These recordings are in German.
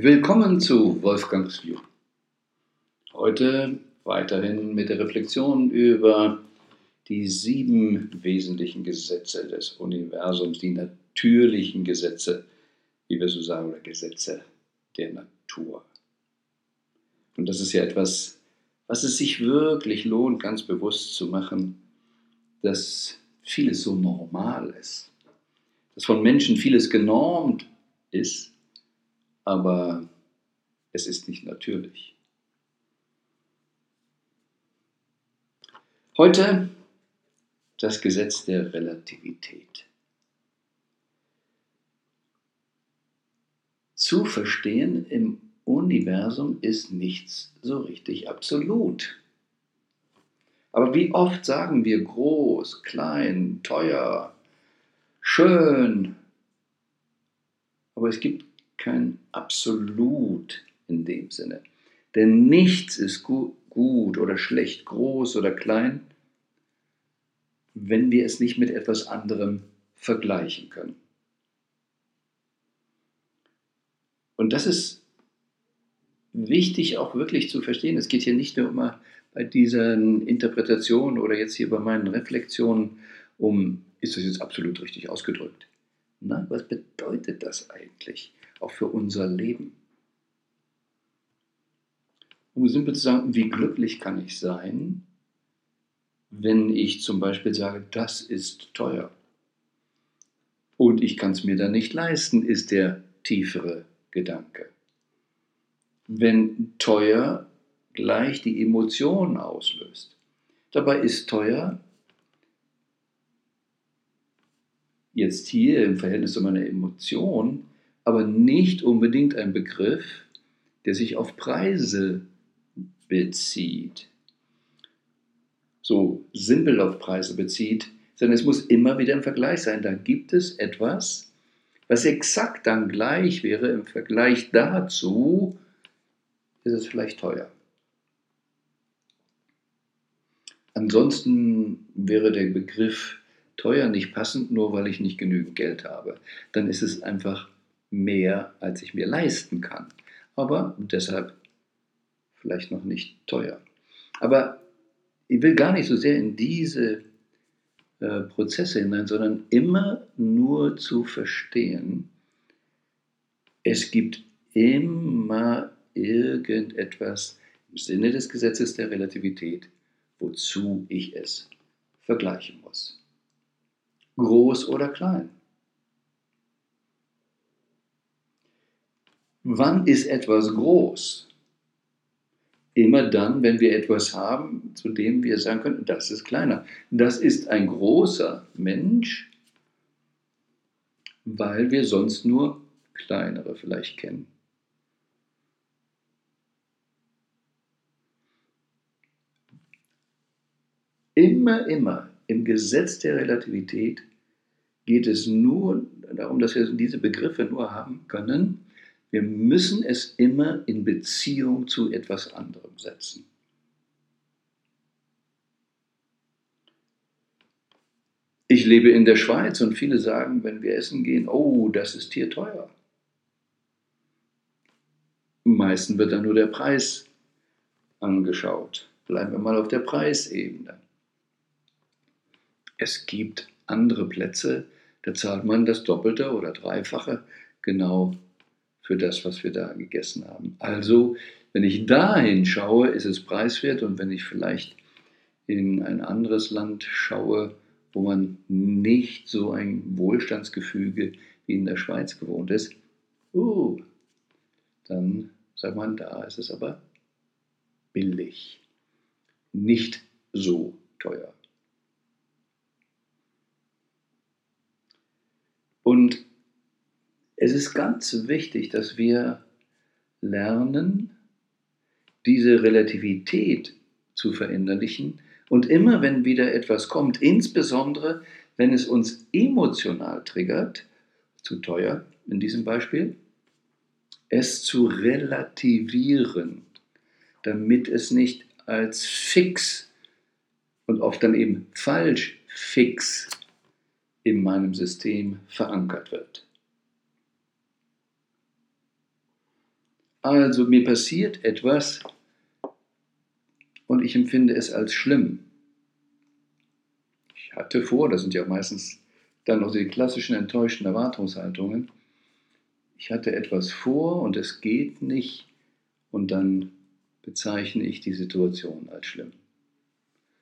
Willkommen zu Wolfgangs View. Heute weiterhin mit der Reflexion über die sieben wesentlichen Gesetze des Universums, die natürlichen Gesetze, wie wir so sagen, oder Gesetze der Natur. Und das ist ja etwas, was es sich wirklich lohnt, ganz bewusst zu machen, dass vieles so normal ist, dass von Menschen vieles genormt ist, aber es ist nicht natürlich. Heute das Gesetz der Relativität. Zu verstehen im Universum ist nichts so richtig absolut. Aber wie oft sagen wir groß, klein, teuer, schön, aber es gibt kein Absolut in dem Sinne. Denn nichts ist gut, gut oder schlecht, groß oder klein, wenn wir es nicht mit etwas anderem vergleichen können. Und das ist wichtig auch wirklich zu verstehen. Es geht hier nicht nur immer bei diesen Interpretationen oder jetzt hier bei meinen Reflexionen um, ist das jetzt absolut richtig ausgedrückt? Na, was bedeutet das eigentlich auch für unser Leben? Um simpel zu sagen, wie glücklich kann ich sein, wenn ich zum Beispiel sage, das ist teuer. Und ich kann es mir dann nicht leisten, ist der tiefere Gedanke. Wenn teuer gleich die Emotion auslöst. Dabei ist teuer jetzt hier im Verhältnis zu meiner Emotion, aber nicht unbedingt ein Begriff, der sich auf Preise bezieht so simpel auf Preise bezieht, sondern es muss immer wieder im Vergleich sein. Da gibt es etwas, was exakt dann gleich wäre im Vergleich dazu, ist es vielleicht teuer. Ansonsten wäre der Begriff teuer nicht passend, nur weil ich nicht genügend Geld habe. Dann ist es einfach mehr, als ich mir leisten kann. Aber deshalb vielleicht noch nicht teuer. Aber ich will gar nicht so sehr in diese äh, Prozesse hinein, sondern immer nur zu verstehen, es gibt immer irgendetwas im Sinne des Gesetzes der Relativität, wozu ich es vergleichen muss. Groß oder klein. Wann ist etwas groß? immer dann, wenn wir etwas haben, zu dem wir sagen können, das ist kleiner. Das ist ein großer Mensch, weil wir sonst nur kleinere vielleicht kennen. Immer, immer im Gesetz der Relativität geht es nur darum, dass wir diese Begriffe nur haben können, wir müssen es immer in Beziehung zu etwas anderem setzen. Ich lebe in der Schweiz und viele sagen, wenn wir essen gehen, oh, das ist hier teuer. Meistens wird dann nur der Preis angeschaut. Bleiben wir mal auf der Preisebene. Es gibt andere Plätze, da zahlt man das Doppelte oder Dreifache genau für das, was wir da gegessen haben. Also, wenn ich dahin schaue, ist es preiswert und wenn ich vielleicht in ein anderes Land schaue, wo man nicht so ein Wohlstandsgefüge wie in der Schweiz gewohnt ist, uh, dann sagt man, da ist es aber billig, nicht so teuer. Und es ist ganz wichtig, dass wir lernen, diese Relativität zu verinnerlichen und immer wenn wieder etwas kommt, insbesondere wenn es uns emotional triggert, zu teuer in diesem Beispiel, es zu relativieren, damit es nicht als fix und oft dann eben falsch fix in meinem System verankert wird. Also mir passiert etwas und ich empfinde es als schlimm. Ich hatte vor, das sind ja meistens dann noch die klassischen enttäuschten Erwartungshaltungen, ich hatte etwas vor und es geht nicht und dann bezeichne ich die Situation als schlimm.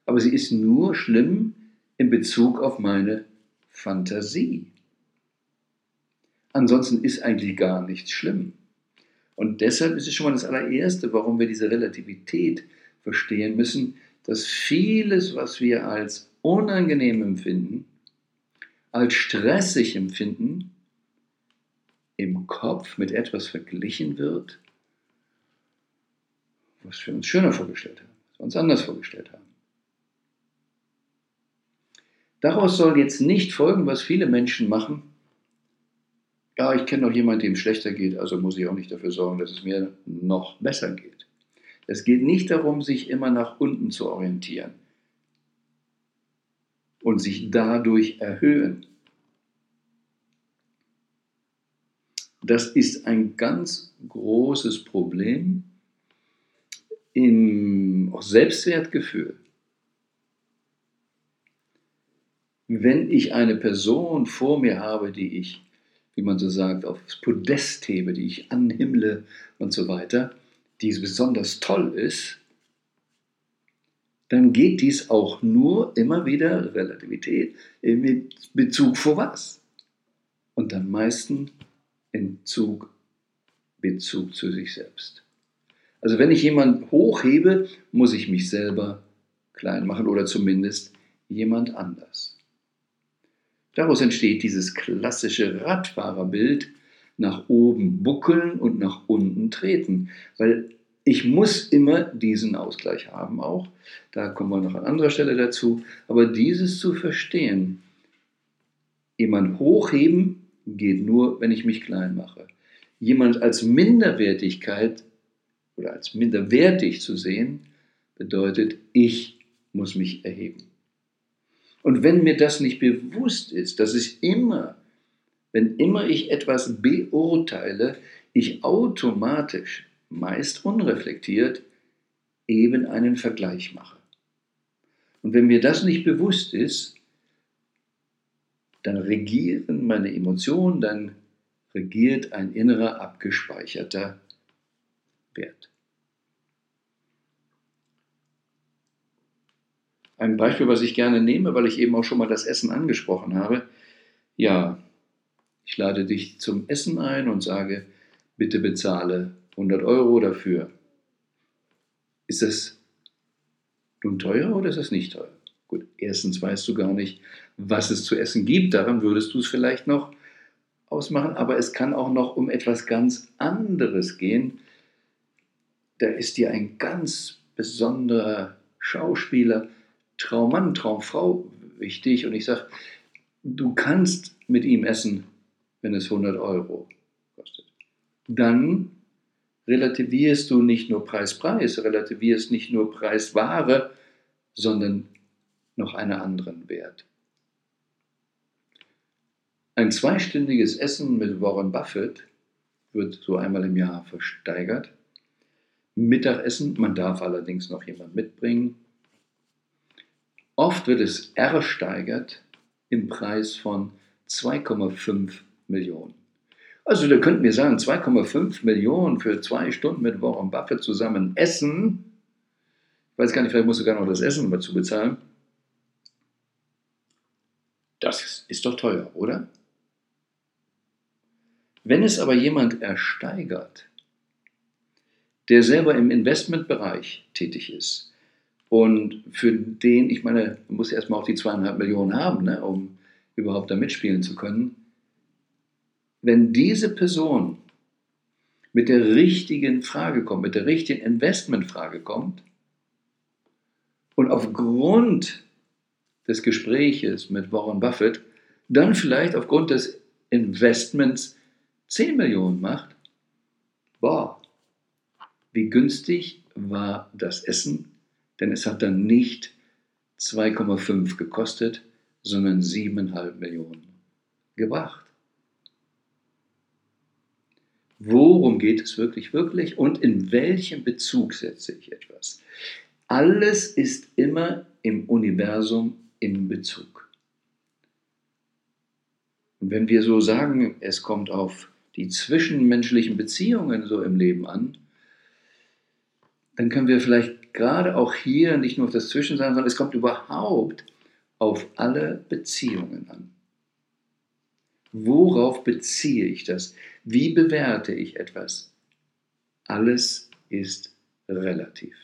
Aber sie ist nur schlimm in Bezug auf meine Fantasie. Ansonsten ist eigentlich gar nichts schlimm. Und deshalb ist es schon mal das allererste, warum wir diese Relativität verstehen müssen, dass vieles, was wir als unangenehm empfinden, als stressig empfinden, im Kopf mit etwas verglichen wird, was wir uns schöner vorgestellt haben, was wir uns anders vorgestellt haben. Daraus soll jetzt nicht folgen, was viele Menschen machen. Ja, ich kenne noch jemanden, dem schlechter geht, also muss ich auch nicht dafür sorgen, dass es mir noch besser geht. Es geht nicht darum, sich immer nach unten zu orientieren und sich dadurch erhöhen. Das ist ein ganz großes Problem im Selbstwertgefühl. Wenn ich eine Person vor mir habe, die ich, wie man so sagt, aufs Podest hebe, die ich anhimmle und so weiter, die besonders toll ist, dann geht dies auch nur immer wieder Relativität mit Bezug vor was? Und dann meistens in Zug, Bezug zu sich selbst. Also wenn ich jemanden hochhebe, muss ich mich selber klein machen oder zumindest jemand anders. Daraus entsteht dieses klassische Radfahrerbild, nach oben buckeln und nach unten treten, weil ich muss immer diesen Ausgleich haben auch. Da kommen wir noch an anderer Stelle dazu. Aber dieses zu verstehen, jemand hochheben geht nur, wenn ich mich klein mache. Jemand als Minderwertigkeit oder als minderwertig zu sehen, bedeutet, ich muss mich erheben. Und wenn mir das nicht bewusst ist, dass ich immer, wenn immer ich etwas beurteile, ich automatisch, meist unreflektiert, eben einen Vergleich mache. Und wenn mir das nicht bewusst ist, dann regieren meine Emotionen, dann regiert ein innerer abgespeicherter Wert. Ein Beispiel, was ich gerne nehme, weil ich eben auch schon mal das Essen angesprochen habe. Ja, ich lade dich zum Essen ein und sage, bitte bezahle 100 Euro dafür. Ist das nun teuer oder ist das nicht teuer? Gut, erstens weißt du gar nicht, was es zu essen gibt. Daran würdest du es vielleicht noch ausmachen. Aber es kann auch noch um etwas ganz anderes gehen. Da ist dir ein ganz besonderer Schauspieler, Traummann, Traumfrau wichtig. Und ich sage, du kannst mit ihm essen, wenn es 100 Euro kostet. Dann relativierst du nicht nur Preis-Preis, relativierst nicht nur Preis-Ware, sondern noch einen anderen Wert. Ein zweistündiges Essen mit Warren Buffett wird so einmal im Jahr versteigert. Mittagessen, man darf allerdings noch jemand mitbringen. Oft wird es ersteigert im Preis von 2,5 Millionen. Also da könnten wir sagen, 2,5 Millionen für zwei Stunden mit Warren Buffett zusammen essen. Ich weiß gar nicht, vielleicht musst du gar noch das Essen dazu bezahlen. Das ist doch teuer, oder? Wenn es aber jemand ersteigert, der selber im Investmentbereich tätig ist und für den, ich meine, man muss erstmal auch die zweieinhalb Millionen haben, ne, um überhaupt da mitspielen zu können, wenn diese Person mit der richtigen Frage kommt, mit der richtigen Investmentfrage kommt und aufgrund des Gespräches mit Warren Buffett dann vielleicht aufgrund des Investments 10 Millionen macht, boah, wie günstig war das Essen, denn es hat dann nicht 2,5 gekostet, sondern 7,5 Millionen gebracht. Worum geht es wirklich, wirklich und in welchem Bezug setze ich etwas? Alles ist immer im Universum in Bezug. Und wenn wir so sagen, es kommt auf die zwischenmenschlichen Beziehungen so im Leben an, dann können wir vielleicht gerade auch hier nicht nur auf das Zwischensein, sondern es kommt überhaupt auf alle Beziehungen an. Worauf beziehe ich das? Wie bewerte ich etwas? Alles ist relativ.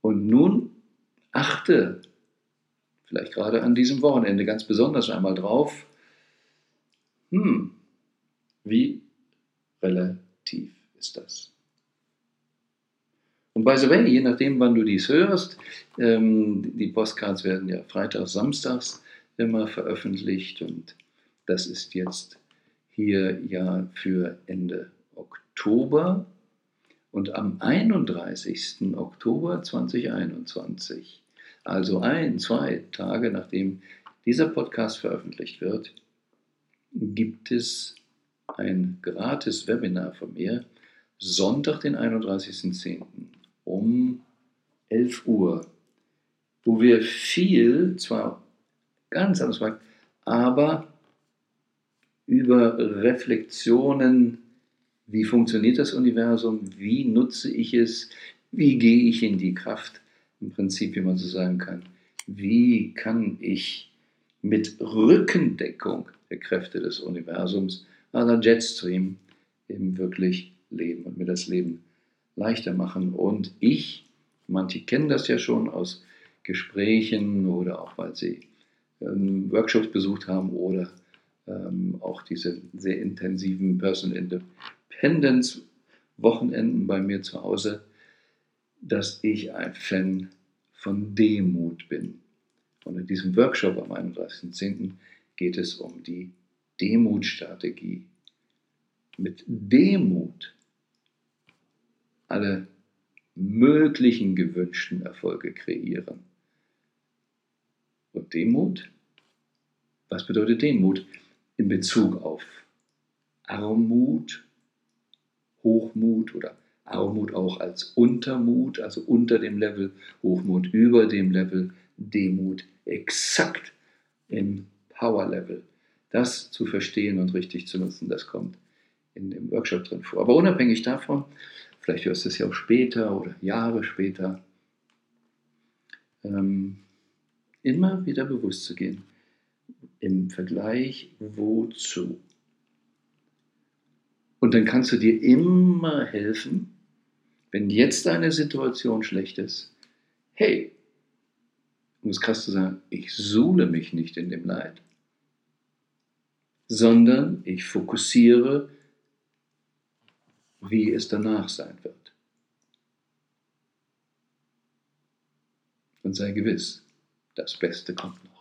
Und nun achte vielleicht gerade an diesem Wochenende ganz besonders einmal drauf, hm, wie relativ ist das? Und by the way, je nachdem, wann du dies hörst, ähm, die Postcards werden ja freitags, samstags immer veröffentlicht und das ist jetzt hier ja für Ende Oktober. Und am 31. Oktober 2021, also ein, zwei Tage nachdem dieser Podcast veröffentlicht wird, gibt es ein gratis Webinar von mir, Sonntag, den 31.10. um 11 Uhr, wo wir viel, zwar ganz anders machen, aber über Reflexionen, wie funktioniert das Universum, wie nutze ich es, wie gehe ich in die Kraft, im Prinzip, wie man so sagen kann, wie kann ich mit Rückendeckung der Kräfte des Universums, also Jetstream, eben wirklich leben und mir das Leben leichter machen. Und ich, manche kennen das ja schon aus Gesprächen oder auch weil sie ähm, Workshops besucht haben oder ähm, auch diese sehr intensiven Personal Independence Wochenenden bei mir zu Hause, dass ich ein Fan von Demut bin. Und in diesem Workshop am 31.10. geht es um die Demutstrategie. Mit Demut alle möglichen gewünschten Erfolge kreieren. Und Demut? Was bedeutet Demut in Bezug auf Armut, Hochmut oder Armut auch als Untermut, also unter dem Level, Hochmut über dem Level, Demut exakt im Power Level. Das zu verstehen und richtig zu nutzen, das kommt in dem Workshop drin vor. Aber unabhängig davon, vielleicht hörst du es ja auch später oder Jahre später, ähm, immer wieder bewusst zu gehen. Im Vergleich wozu? Und dann kannst du dir immer helfen, wenn jetzt deine Situation schlecht ist, hey, um es krass zu sagen, ich suhle mich nicht in dem Leid, sondern ich fokussiere, wie es danach sein wird. Und sei gewiss, das Beste kommt noch.